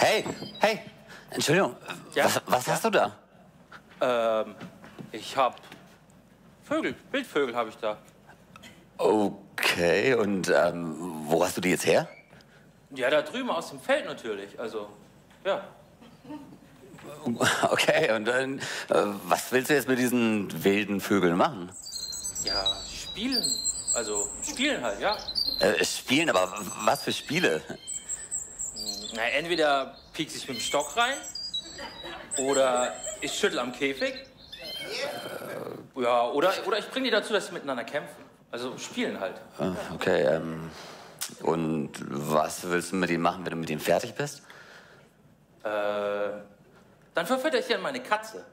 Hey, hey, Entschuldigung, Ja? was, was Ja? hast du da? Ähm, ich hab Vögel, Wildvögel habe ich da. Okay, und ähm, wo hast du die jetzt her? Ja, da drüben aus dem Feld natürlich. Also, ja. Okay, und dann, äh, was willst du jetzt mit diesen wilden Vögeln machen? Ja, spielen. Also, spielen halt, ja. Äh, spielen, aber was für Spiele? Na, entweder piekse ich mit dem Stock rein oder ich schüttel am Käfig. Ja, oder, oder ich bringe die dazu, dass sie miteinander kämpfen. Also spielen halt. Äh, Okay, ähm, und was willst du mit ihnen machen, wenn du mit ihnen fertig bist? Äh, dann verfütter ich dann meine Katze.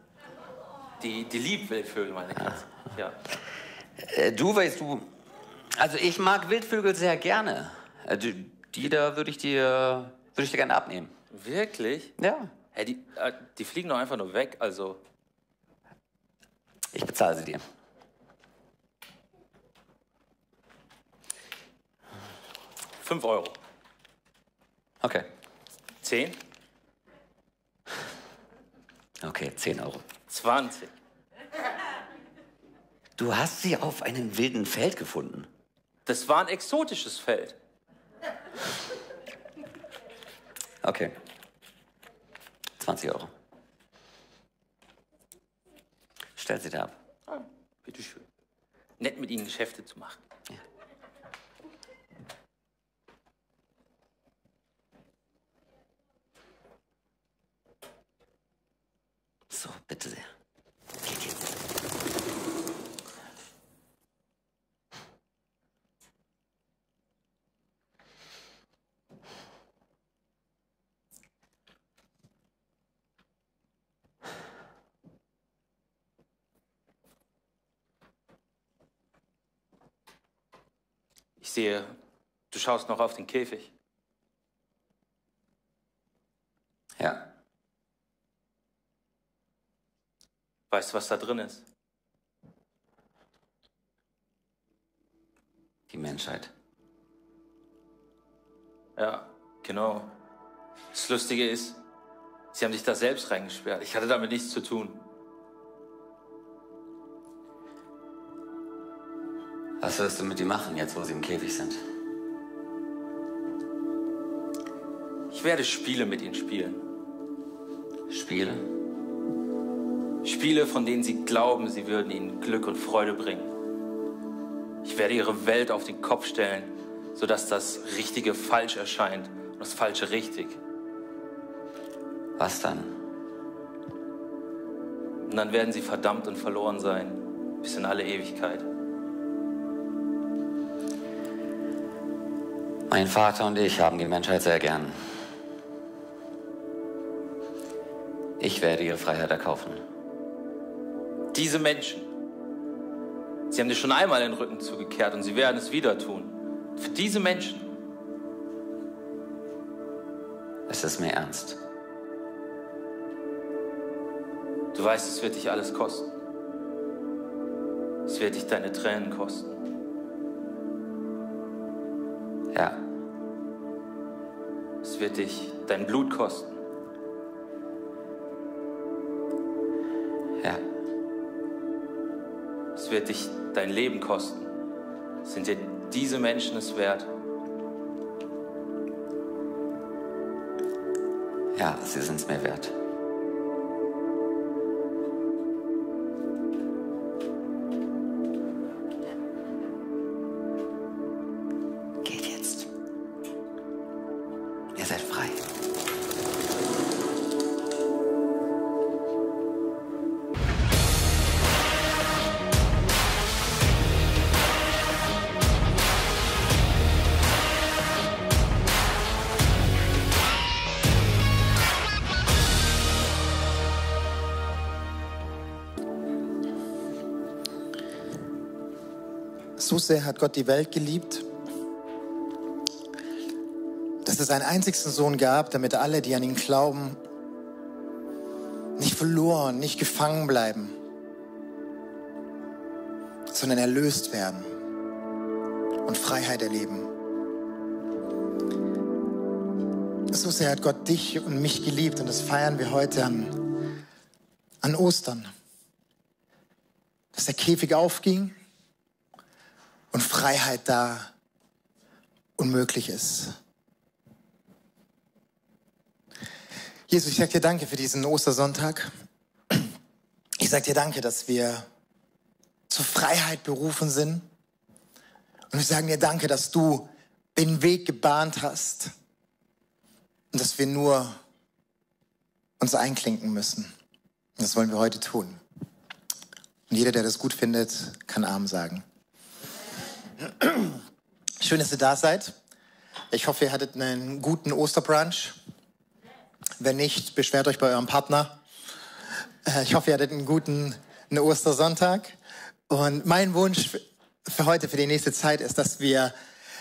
Die, die liebt Wildvögel, meine Katze. Ja. Äh, du weißt du, also ich mag Wildvögel sehr gerne. Äh, die, die da würde ich dir, würde ich dir gerne abnehmen. Wirklich? Ja, Hä, die, äh, die fliegen doch einfach nur weg, also. ich bezahle sie dir. Fünf Euro. Okay, Zehn? okay, 10 Euro. 20. Du hast sie auf einem wilden Feld gefunden. Das war ein exotisches Feld. Okay. 20 Euro. Stell sie da ab. Ah, bitteschön. Nett mit Ihnen Geschäfte zu machen. So, bitte sehr. Geht jetzt. Ich sehe, du schaust noch auf den Käfig. Ja. Weißt du, was da drin ist? Die Menschheit. Ja, genau. Das Lustige ist, sie haben dich da selbst reingesperrt. Ich hatte damit nichts zu tun. Was wirst du mit ihm machen, jetzt wo sie im Käfig sind? Ich werde Spiele mit ihnen spielen. Spiele? Spiele, von denen sie glauben, sie würden ihnen Glück und Freude bringen. Ich werde ihre Welt auf den Kopf stellen, sodass das Richtige falsch erscheint und das Falsche richtig. Was dann? Und dann werden sie verdammt und verloren sein, bis in alle Ewigkeit. Mein Vater und ich haben die Menschheit sehr gern. Ich werde ihre Freiheit erkaufen. Diese Menschen, sie haben dir schon einmal den Rücken zugekehrt und sie werden es wieder tun. Für diese Menschen Es ist mir ernst. Du weißt, es wird dich alles kosten. Es wird dich deine Tränen kosten. Wird dich dein Blut kosten. ja. Es wird dich dein Leben kosten. Sind dir diese Menschen es wert? Ja, sie sind es mir wert. Sehr hat Gott die Welt geliebt, dass es einen einzigsten Sohn gab, damit alle, die an ihn glauben, nicht verloren, nicht gefangen bleiben, sondern erlöst werden und Freiheit erleben. so sehr hat Gott dich und mich geliebt und das feiern wir heute an, an Ostern. Dass der Käfig aufging und Freiheit da unmöglich ist. Jesus, ich sage dir danke für diesen Ostersonntag. Ich sage dir danke, dass wir zur Freiheit berufen sind. Und wir sagen dir danke, dass du den Weg gebahnt hast und dass wir nur uns einklinken müssen. Und das wollen wir heute tun. Und jeder, der das gut findet, kann Arm sagen. Schön, dass ihr da seid. Ich hoffe, ihr hattet einen guten Osterbrunch. Wenn nicht, beschwert euch bei eurem Partner. Äh, ich hoffe, ihr hattet einen guten einen Ostersonntag. Und mein Wunsch für heute, für die nächste Zeit ist, dass wir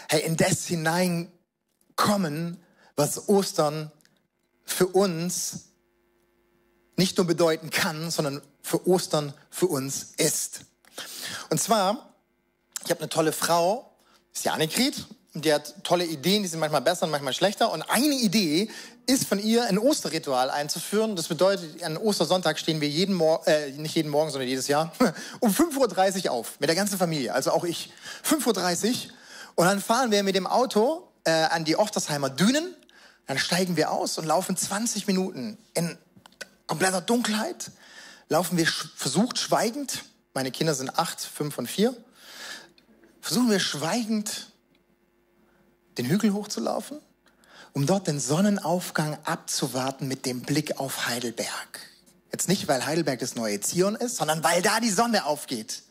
hey, in das hineinkommen, was Ostern für uns nicht nur bedeuten kann, sondern für Ostern für uns ist. Und zwar, ich habe eine tolle Frau, ist die Annegret, die hat tolle Ideen, die sind manchmal besser und manchmal schlechter. Und eine Idee ist von ihr, ein Osterritual einzuführen. Das bedeutet, an Ostersonntag stehen wir jeden Morgen, äh, nicht jeden Morgen, sondern jedes Jahr, um 5.30 Uhr auf, mit der ganzen Familie, also auch ich. 5.30 Uhr. Und dann fahren wir mit dem Auto äh, an die Oftersheimer Dünen. Dann steigen wir aus und laufen 20 Minuten in kompletter Dunkelheit. Laufen wir versucht schweigend, meine Kinder sind acht, fünf und vier, versuchen wir schweigend den Hügel hochzulaufen, um dort den Sonnenaufgang abzuwarten mit dem Blick auf Heidelberg. Jetzt nicht, weil Heidelberg das neue Zion ist, sondern weil da die Sonne aufgeht.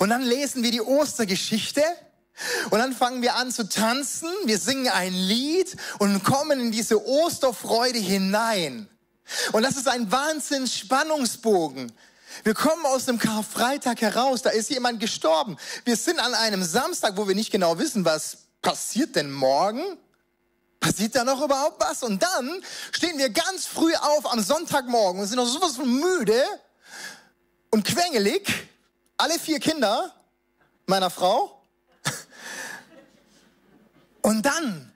Und dann lesen wir die Ostergeschichte und dann fangen wir an zu tanzen, wir singen ein Lied und kommen in diese Osterfreude hinein. Und das ist ein Wahnsinns Spannungsbogen. Wir kommen aus dem Karfreitag heraus, da ist jemand gestorben. Wir sind an einem Samstag, wo wir nicht genau wissen, was passiert denn morgen? Passiert da noch überhaupt was? Und dann stehen wir ganz früh auf am Sonntagmorgen und sind noch sowas von müde und quengelig. Alle vier Kinder meiner Frau. Und dann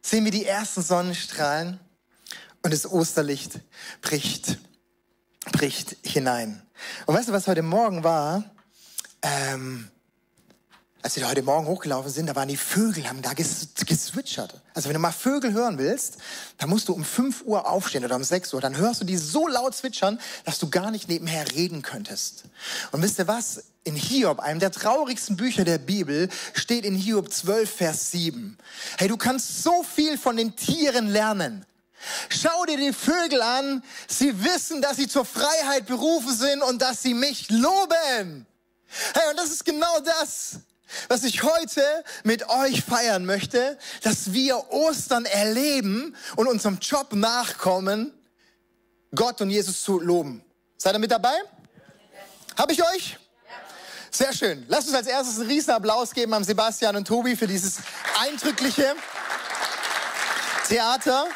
sehen wir die ersten Sonnenstrahlen und das Osterlicht bricht, bricht hinein. Und weißt du, was heute Morgen war? Ähm, als wir heute Morgen hochgelaufen sind, da waren die Vögel, haben da geswitchert. Also wenn du mal Vögel hören willst, dann musst du um 5 Uhr aufstehen oder um 6 Uhr. Dann hörst du die so laut zwitschern, dass du gar nicht nebenher reden könntest. Und wisst ihr was? In Hiob, einem der traurigsten Bücher der Bibel, steht in Hiob 12, Vers 7. Hey, du kannst so viel von den Tieren lernen. Schau dir die Vögel an. Sie wissen, dass sie zur Freiheit berufen sind und dass sie mich loben. Hey, und das ist genau das, was ich heute mit euch feiern möchte, dass wir Ostern erleben und unserem Job nachkommen, Gott und Jesus zu loben. Seid ihr mit dabei? Habe ich euch? Sehr schön. Lasst uns als erstes einen riesen Applaus geben an Sebastian und Tobi für dieses eindrückliche Theater.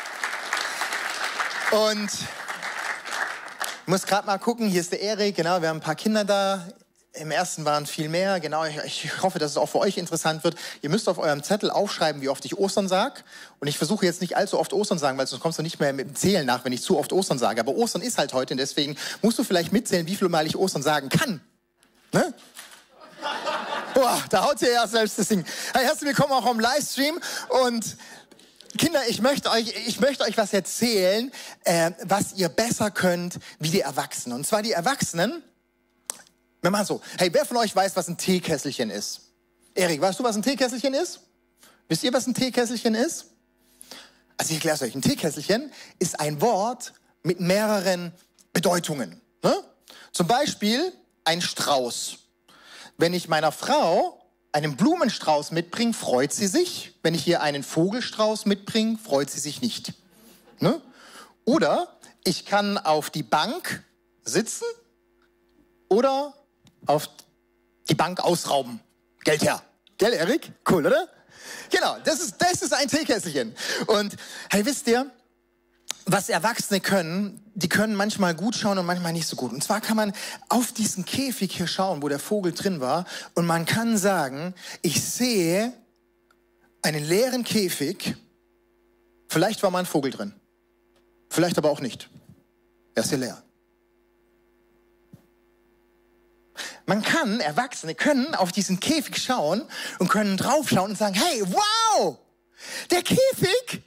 Und ich muss gerade mal gucken, hier ist der Erik, genau, wir haben ein paar Kinder da. Im ersten waren viel mehr, genau. Ich hoffe, dass es auch für euch interessant wird. Ihr müsst auf eurem Zettel aufschreiben, wie oft ich Ostern sag. Und ich versuche jetzt nicht allzu oft Ostern sagen, weil sonst kommst du nicht mehr mit dem Zählen nach, wenn ich zu oft Ostern sage. Aber Ostern ist halt heute und deswegen musst du vielleicht mitzählen, wie viel Mal ich Ostern sagen kann. Ne? Boah, da haut ihr ja selbst das Ding. Hey, herzlich willkommen auch am Livestream und Kinder, ich möchte euch, ich möchte euch was erzählen, äh, was ihr besser könnt wie die Erwachsenen. Und zwar die Erwachsenen, wir machen so. Hey, wer von euch weiß, was ein Teekesselchen ist? Erik, weißt du, was ein Teekesselchen ist? Wisst ihr, was ein Teekesselchen ist? Also ich erkläre es euch. Ein Teekesselchen ist ein Wort mit mehreren Bedeutungen. Ne? Zum Beispiel ein Strauß. Wenn ich meiner Frau einen Blumenstrauß mitbringe, freut sie sich. Wenn ich ihr einen Vogelstrauß mitbringe, freut sie sich nicht. Ne? Oder ich kann auf die Bank sitzen oder auf die Bank ausrauben. Geld her. Gell, Erik? Cool, oder? Genau, das ist, das ist ein Teekesselchen. Und hey, wisst ihr, was Erwachsene können, die können manchmal gut schauen und manchmal nicht so gut. Und zwar kann man auf diesen Käfig hier schauen, wo der Vogel drin war, und man kann sagen, ich sehe einen leeren Käfig Vielleicht war mal ein Vogel drin. Vielleicht aber auch nicht. Er ist hier leer. Man kann, Erwachsene können auf diesen Käfig schauen und können draufschauen und sagen, hey, wow, der Käfig,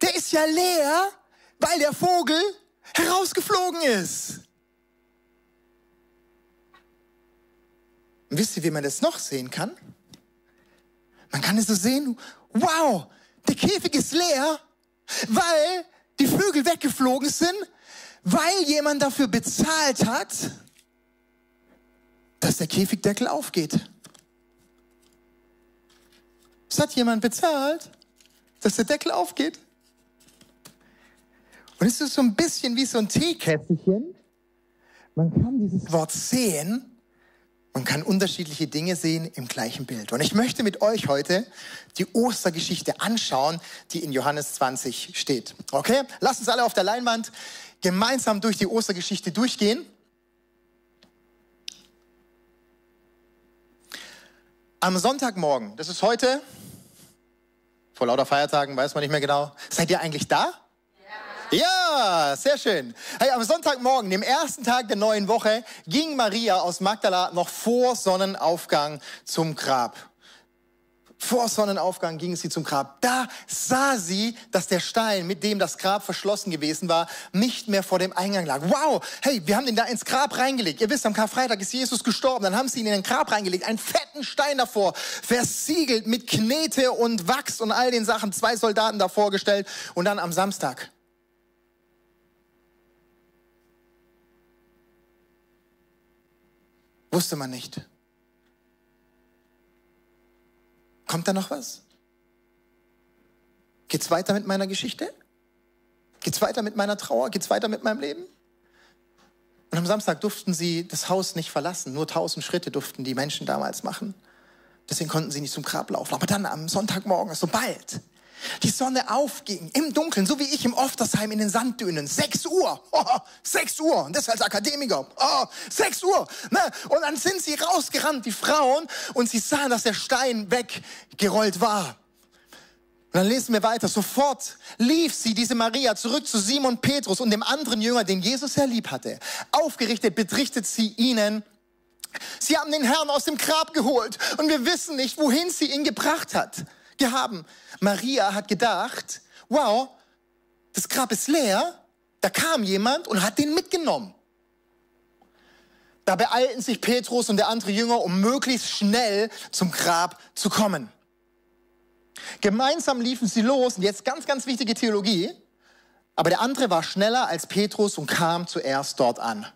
der ist ja leer, weil der Vogel herausgeflogen ist. Und wisst ihr, wie man das noch sehen kann? Man kann es so sehen, wow, der Käfig ist leer, weil die Vögel weggeflogen sind, weil jemand dafür bezahlt hat, dass der Käfigdeckel aufgeht. Es hat jemand bezahlt, dass der Deckel aufgeht. Und es ist so ein bisschen wie so ein Teekästchen. Man kann dieses Wort sehen. Man kann unterschiedliche Dinge sehen im gleichen Bild. Und ich möchte mit euch heute die Ostergeschichte anschauen, die in Johannes 20 steht. Okay? Lasst uns alle auf der Leinwand gemeinsam durch die Ostergeschichte durchgehen. Am Sonntagmorgen, das ist heute, vor lauter Feiertagen weiß man nicht mehr genau, seid ihr eigentlich da? Ja, sehr schön. Hey, am Sonntagmorgen, dem ersten Tag der neuen Woche, ging Maria aus Magdala noch vor Sonnenaufgang zum Grab. Vor Sonnenaufgang ging sie zum Grab. Da sah sie, dass der Stein, mit dem das Grab verschlossen gewesen war, nicht mehr vor dem Eingang lag. Wow, hey, wir haben den da ins Grab reingelegt. Ihr wisst, am Karfreitag ist Jesus gestorben. Dann haben sie ihn in den Grab reingelegt. Einen fetten Stein davor, versiegelt mit Knete und Wachs und all den Sachen. Zwei Soldaten davor gestellt. Und dann am Samstag wusste man nicht. Kommt da noch was? Geht's weiter mit meiner Geschichte? Geht's weiter mit meiner Trauer? Geht's weiter mit meinem Leben? Und am Samstag durften sie das Haus nicht verlassen. Nur tausend Schritte durften die Menschen damals machen. Deswegen konnten sie nicht zum Grab laufen. Aber dann am Sonntagmorgen, sobald die Sonne aufging, im Dunkeln, so wie ich im Oftersheim in den Sanddünen. 6 Uhr, oh, 6 Uhr, und das als Akademiker, oh, 6 Uhr. Ne? Und dann sind sie rausgerannt, die Frauen, und sie sahen, dass der Stein weggerollt war. Und dann lesen wir weiter. Sofort lief sie, diese Maria, zurück zu Simon Petrus und dem anderen Jünger, den Jesus sehr lieb hatte. Aufgerichtet betrichtet sie ihnen, Sie haben den Herrn aus dem Grab geholt und wir wissen nicht, wohin sie ihn gebracht hat gehaben. Maria hat gedacht, wow, das Grab ist leer, da kam jemand und hat den mitgenommen. Da beeilten sich Petrus und der andere Jünger, um möglichst schnell zum Grab zu kommen. Gemeinsam liefen sie los, und jetzt ganz, ganz wichtige Theologie, aber der andere war schneller als Petrus und kam zuerst dort an.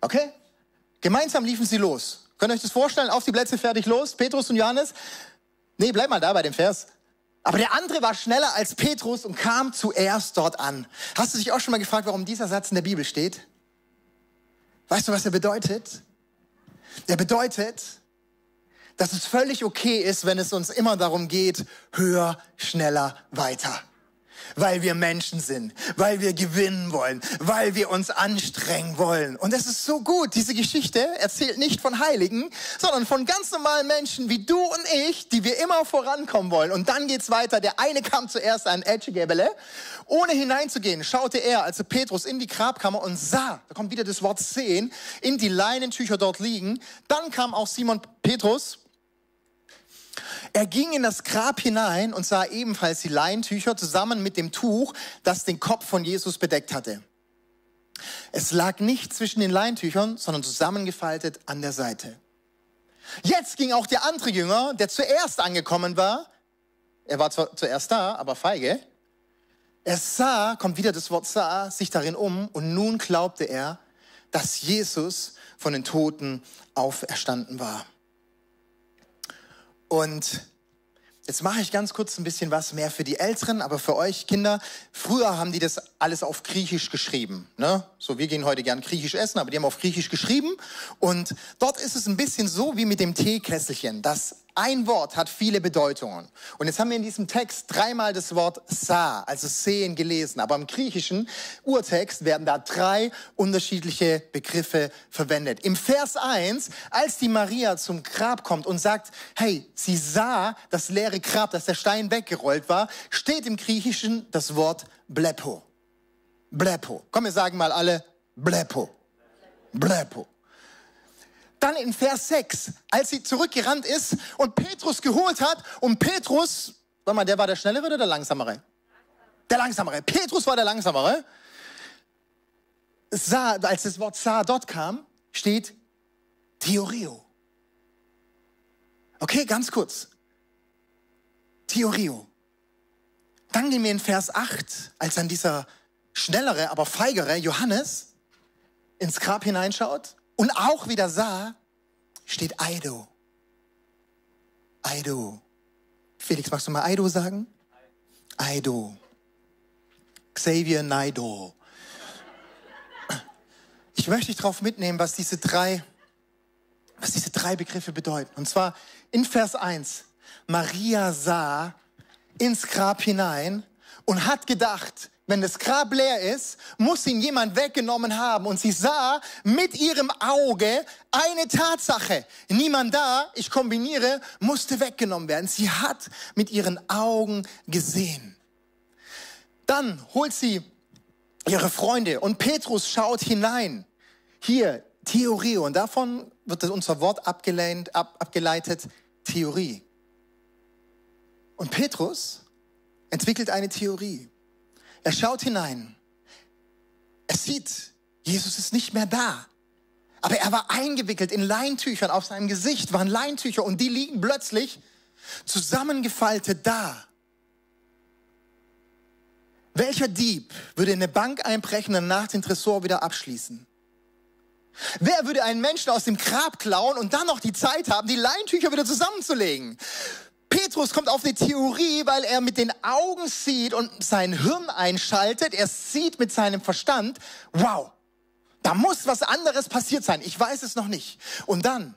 Okay? Gemeinsam liefen sie los. Könnt ihr euch das vorstellen? Auf die Plätze, fertig, los. Petrus und Johannes. Nee, bleib mal da bei dem Vers. Aber der andere war schneller als Petrus und kam zuerst dort an. Hast du dich auch schon mal gefragt, warum dieser Satz in der Bibel steht? Weißt du, was er bedeutet? Er bedeutet, dass es völlig okay ist, wenn es uns immer darum geht, höher, schneller, weiter weil wir Menschen sind, weil wir gewinnen wollen, weil wir uns anstrengen wollen. Und es ist so gut. Diese Geschichte erzählt nicht von Heiligen, sondern von ganz normalen Menschen wie du und ich, die wir immer vorankommen wollen. Und dann geht's weiter. Der eine kam zuerst an Edgegebele. Ohne hineinzugehen, schaute er, also Petrus, in die Grabkammer und sah, da kommt wieder das Wort sehen, in die Leinentücher dort liegen. Dann kam auch Simon Petrus er ging in das Grab hinein und sah ebenfalls die Leintücher zusammen mit dem Tuch, das den Kopf von Jesus bedeckt hatte. Es lag nicht zwischen den Leintüchern, sondern zusammengefaltet an der Seite. Jetzt ging auch der andere Jünger, der zuerst angekommen war, er war zwar zuerst da, aber feige, er sah, kommt wieder das Wort sah, sich darin um und nun glaubte er, dass Jesus von den Toten auferstanden war. Und jetzt mache ich ganz kurz ein bisschen was mehr für die Älteren, aber für euch Kinder. Früher haben die das alles auf Griechisch geschrieben. Ne? So, wir gehen heute gern Griechisch essen, aber die haben auf Griechisch geschrieben. Und dort ist es ein bisschen so wie mit dem Teekesselchen. Das ein Wort hat viele Bedeutungen. Und jetzt haben wir in diesem Text dreimal das Wort sah, also sehen, gelesen. Aber im griechischen Urtext werden da drei unterschiedliche Begriffe verwendet. Im Vers 1, als die Maria zum Grab kommt und sagt, hey, sie sah das leere Grab, dass der Stein weggerollt war, steht im Griechischen das Wort blepo. Blepo. Komm, wir sagen mal alle blepo. Blepo. Dann in Vers 6, als sie zurückgerannt ist und Petrus geholt hat und Petrus, sag mal, der war der Schnellere oder der Langsamere? Der Langsamere. Petrus war der Langsamere. Sah, als das Wort sah dort kam, steht Theorio. Okay, ganz kurz. Theorio. Dann gehen wir in Vers 8, als dann dieser schnellere, aber feigere Johannes ins Grab hineinschaut und auch wieder sah, steht Aido. Aido. Felix, magst du mal Aido sagen? Aido. Xavier Naido. Ich möchte dich darauf mitnehmen, was diese drei, was diese drei Begriffe bedeuten. Und zwar in Vers 1. Maria sah ins Grab hinein und hat gedacht, wenn das Grab leer ist, muss ihn jemand weggenommen haben. Und sie sah mit ihrem Auge eine Tatsache. Niemand da, ich kombiniere, musste weggenommen werden. Sie hat mit ihren Augen gesehen. Dann holt sie ihre Freunde und Petrus schaut hinein. Hier, Theorie. Und davon wird unser Wort abgeleitet, ab, abgeleitet Theorie. Und Petrus entwickelt eine Theorie. Er schaut hinein. Er sieht, Jesus ist nicht mehr da. Aber er war eingewickelt in Leintüchern. Auf seinem Gesicht waren Leintücher und die liegen plötzlich zusammengefaltet da. Welcher Dieb würde in eine Bank einbrechen und nach den Tresor wieder abschließen? Wer würde einen Menschen aus dem Grab klauen und dann noch die Zeit haben, die Leintücher wieder zusammenzulegen? Petrus kommt auf eine Theorie, weil er mit den Augen sieht und sein Hirn einschaltet. Er sieht mit seinem Verstand, wow, da muss was anderes passiert sein. Ich weiß es noch nicht. Und dann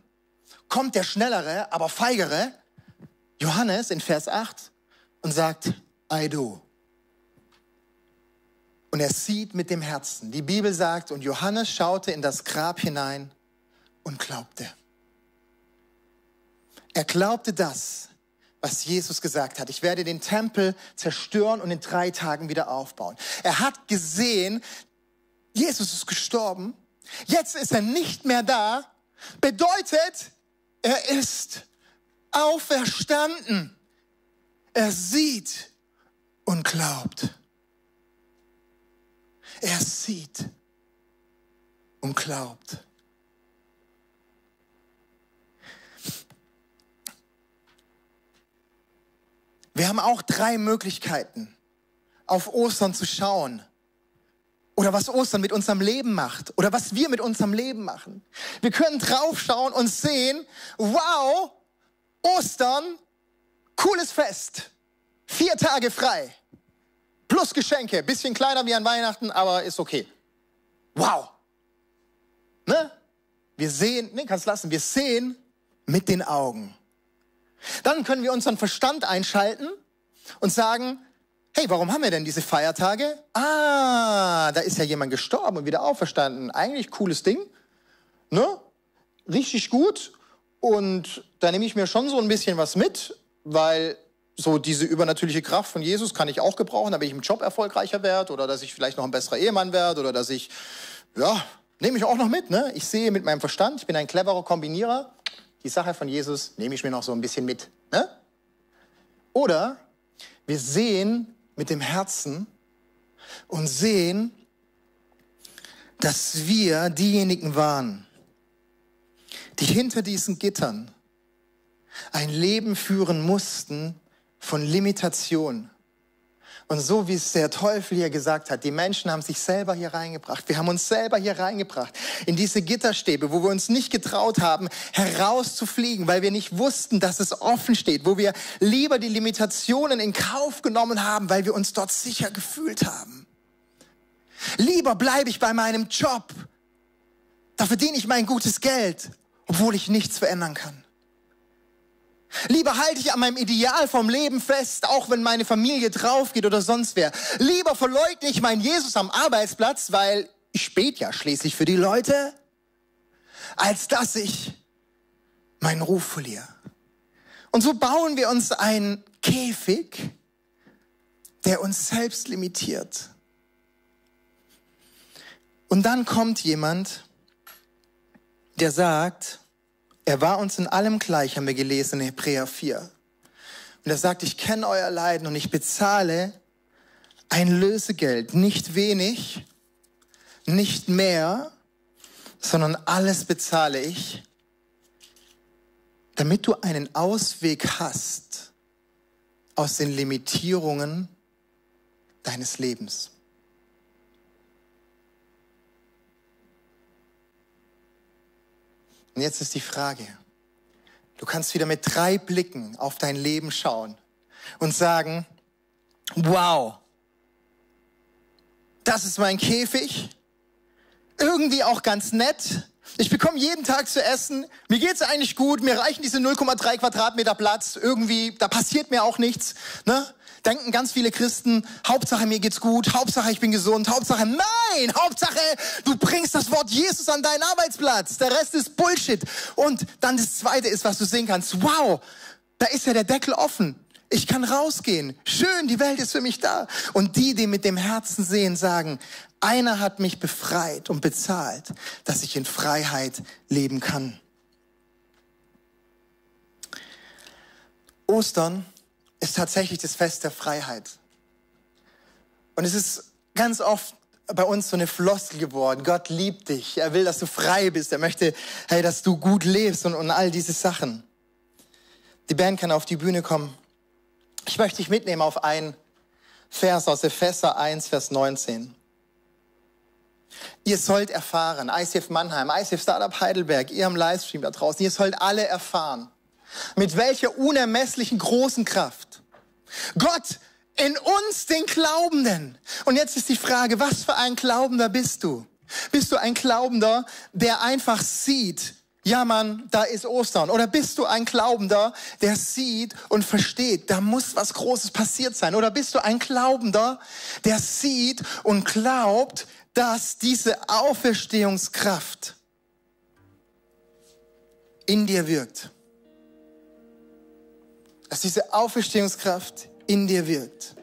kommt der schnellere, aber feigere Johannes in Vers 8 und sagt, I do. Und er sieht mit dem Herzen. Die Bibel sagt, und Johannes schaute in das Grab hinein und glaubte. Er glaubte das, was Jesus gesagt hat. Ich werde den Tempel zerstören und in drei Tagen wieder aufbauen. Er hat gesehen, Jesus ist gestorben. Jetzt ist er nicht mehr da. Bedeutet, er ist auferstanden. Er sieht und glaubt. Er sieht und glaubt. Wir haben auch drei Möglichkeiten, auf Ostern zu schauen. Oder was Ostern mit unserem Leben macht. Oder was wir mit unserem Leben machen. Wir können draufschauen und sehen, wow, Ostern, cooles Fest. Vier Tage frei. Plus Geschenke. Bisschen kleiner wie an Weihnachten, aber ist okay. Wow. Ne? Wir sehen, ne, kannst lassen, wir sehen mit den Augen. Dann können wir unseren Verstand einschalten und sagen, hey, warum haben wir denn diese Feiertage? Ah, da ist ja jemand gestorben und wieder auferstanden. Eigentlich cooles Ding, ne? Richtig gut. Und da nehme ich mir schon so ein bisschen was mit, weil so diese übernatürliche Kraft von Jesus kann ich auch gebrauchen, damit ich im Job erfolgreicher werde oder dass ich vielleicht noch ein besserer Ehemann werde oder dass ich, ja, nehme ich auch noch mit. Ne? Ich sehe mit meinem Verstand, ich bin ein cleverer Kombinierer die Sache von Jesus nehme ich mir noch so ein bisschen mit. Ne? Oder wir sehen mit dem Herzen und sehen, dass wir diejenigen waren, die hinter diesen Gittern ein Leben führen mussten von Limitation, und so wie es der Teufel hier gesagt hat, die Menschen haben sich selber hier reingebracht. Wir haben uns selber hier reingebracht in diese Gitterstäbe, wo wir uns nicht getraut haben, herauszufliegen, weil wir nicht wussten, dass es offen steht, wo wir lieber die Limitationen in Kauf genommen haben, weil wir uns dort sicher gefühlt haben. Lieber bleibe ich bei meinem Job. Da verdiene ich mein gutes Geld, obwohl ich nichts verändern kann. Lieber halte ich an meinem Ideal vom Leben fest, auch wenn meine Familie draufgeht oder sonst wer. Lieber verleugne ich meinen Jesus am Arbeitsplatz, weil ich spät ja schließlich für die Leute, als dass ich meinen Ruf verliere. Und so bauen wir uns einen Käfig, der uns selbst limitiert. Und dann kommt jemand, der sagt, er war uns in allem gleich, haben wir gelesen in Hebräer 4. Und er sagt, ich kenne euer Leiden und ich bezahle ein Lösegeld, nicht wenig, nicht mehr, sondern alles bezahle ich, damit du einen Ausweg hast aus den Limitierungen deines Lebens. Und jetzt ist die Frage, du kannst wieder mit drei Blicken auf dein Leben schauen und sagen, wow, das ist mein Käfig, irgendwie auch ganz nett. Ich bekomme jeden Tag zu essen. Mir geht's eigentlich gut. Mir reichen diese 0,3 Quadratmeter Platz. Irgendwie, da passiert mir auch nichts. Ne? Denken ganz viele Christen, Hauptsache mir geht's gut, Hauptsache ich bin gesund, Hauptsache nein, Hauptsache du bringst das Wort Jesus an deinen Arbeitsplatz. Der Rest ist Bullshit. Und dann das zweite ist, was du sehen kannst. Wow, da ist ja der Deckel offen. Ich kann rausgehen. Schön, die Welt ist für mich da. Und die, die mit dem Herzen sehen, sagen, einer hat mich befreit und bezahlt, dass ich in Freiheit leben kann. Ostern ist tatsächlich das Fest der Freiheit. Und es ist ganz oft bei uns so eine Floskel geworden. Gott liebt dich. Er will, dass du frei bist. Er möchte, hey, dass du gut lebst und, und all diese Sachen. Die Band kann auf die Bühne kommen. Ich möchte dich mitnehmen auf einen Vers aus Epheser 1, Vers 19. Ihr sollt erfahren, ICF Mannheim, ICF Startup Heidelberg, ihr am Livestream da draußen, ihr sollt alle erfahren, mit welcher unermesslichen großen Kraft Gott in uns, den Glaubenden. Und jetzt ist die Frage, was für ein Glaubender bist du? Bist du ein Glaubender, der einfach sieht, ja Mann, da ist Ostern. Oder bist du ein Glaubender, der sieht und versteht, da muss was Großes passiert sein. Oder bist du ein Glaubender, der sieht und glaubt, dass diese Auferstehungskraft in dir wirkt dass diese Auferstehungskraft in dir wirkt.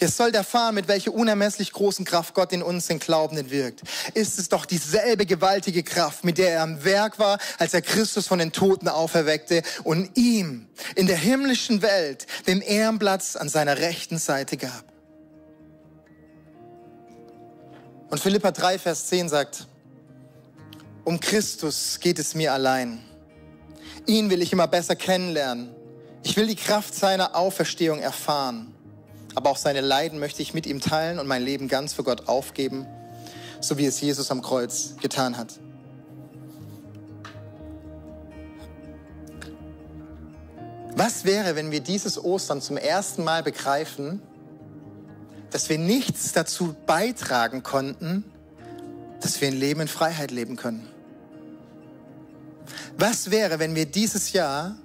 Ihr sollt erfahren, mit welcher unermesslich großen Kraft Gott in uns, den Glaubenden, wirkt. Ist es doch dieselbe gewaltige Kraft, mit der er am Werk war, als er Christus von den Toten auferweckte und ihm in der himmlischen Welt den Ehrenplatz an seiner rechten Seite gab. Und Philippa 3, Vers 10 sagt, um Christus geht es mir allein. Ihn will ich immer besser kennenlernen ich will die Kraft seiner Auferstehung erfahren, aber auch seine Leiden möchte ich mit ihm teilen und mein Leben ganz für Gott aufgeben, so wie es Jesus am Kreuz getan hat. Was wäre, wenn wir dieses Ostern zum ersten Mal begreifen, dass wir nichts dazu beitragen konnten, dass wir ein Leben in Freiheit leben können? Was wäre, wenn wir dieses Jahr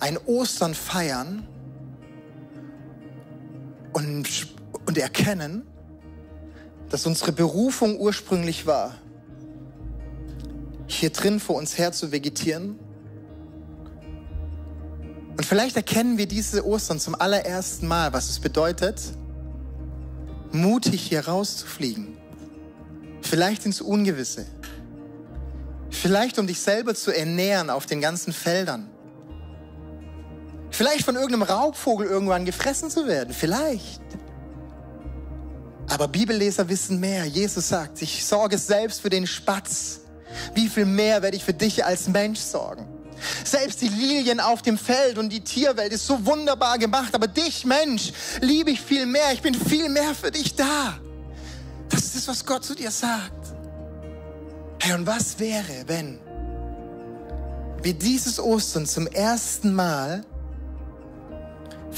ein Ostern feiern und, und erkennen, dass unsere Berufung ursprünglich war, hier drin vor uns her zu vegetieren. Und vielleicht erkennen wir diese Ostern zum allerersten Mal, was es bedeutet, mutig hier rauszufliegen. Vielleicht ins Ungewisse. Vielleicht um dich selber zu ernähren auf den ganzen Feldern. Vielleicht von irgendeinem Raubvogel irgendwann gefressen zu werden. Vielleicht. Aber Bibelleser wissen mehr. Jesus sagt, ich sorge selbst für den Spatz. Wie viel mehr werde ich für dich als Mensch sorgen? Selbst die Lilien auf dem Feld und die Tierwelt ist so wunderbar gemacht, aber dich, Mensch, liebe ich viel mehr. Ich bin viel mehr für dich da. Das ist es, was Gott zu dir sagt. Hey, und was wäre, wenn wir dieses Ostern zum ersten Mal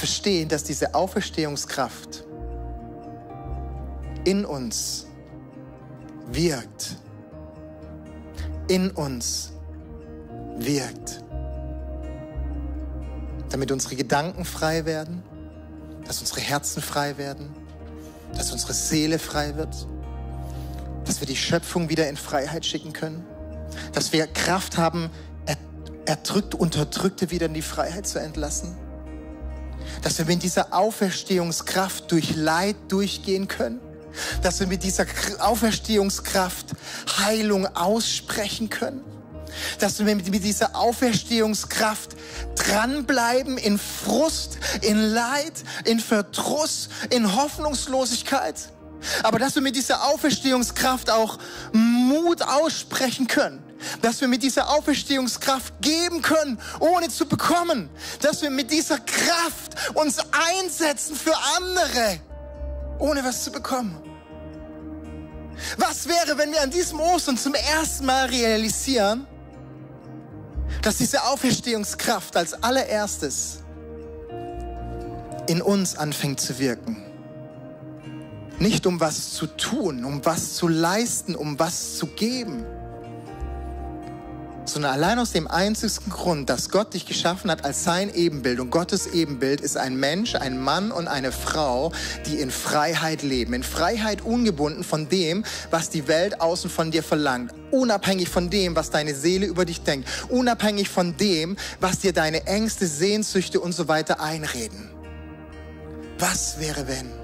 verstehen, dass diese Auferstehungskraft in uns wirkt. In uns wirkt. Damit unsere Gedanken frei werden, dass unsere Herzen frei werden, dass unsere Seele frei wird, dass wir die Schöpfung wieder in Freiheit schicken können, dass wir Kraft haben, erdrückt, unterdrückte wieder in die Freiheit zu entlassen, dass wir mit dieser Auferstehungskraft durch Leid durchgehen können, dass wir mit dieser Auferstehungskraft Heilung aussprechen können, dass wir mit dieser Auferstehungskraft dranbleiben in Frust, in Leid, in Verdruss, in Hoffnungslosigkeit. Aber dass wir mit dieser Auferstehungskraft auch Mut aussprechen können. Dass wir mit dieser Auferstehungskraft geben können, ohne zu bekommen. Dass wir mit dieser Kraft uns einsetzen für andere, ohne was zu bekommen. Was wäre, wenn wir an diesem Ostern zum ersten Mal realisieren, dass diese Auferstehungskraft als allererstes in uns anfängt zu wirken. Nicht um was zu tun, um was zu leisten, um was zu geben, sondern allein aus dem einzigsten Grund, dass Gott dich geschaffen hat als sein Ebenbild. Und Gottes Ebenbild ist ein Mensch, ein Mann und eine Frau, die in Freiheit leben. In Freiheit ungebunden von dem, was die Welt außen von dir verlangt. Unabhängig von dem, was deine Seele über dich denkt. Unabhängig von dem, was dir deine Ängste, Sehnsüchte und so weiter einreden. Was wäre wenn?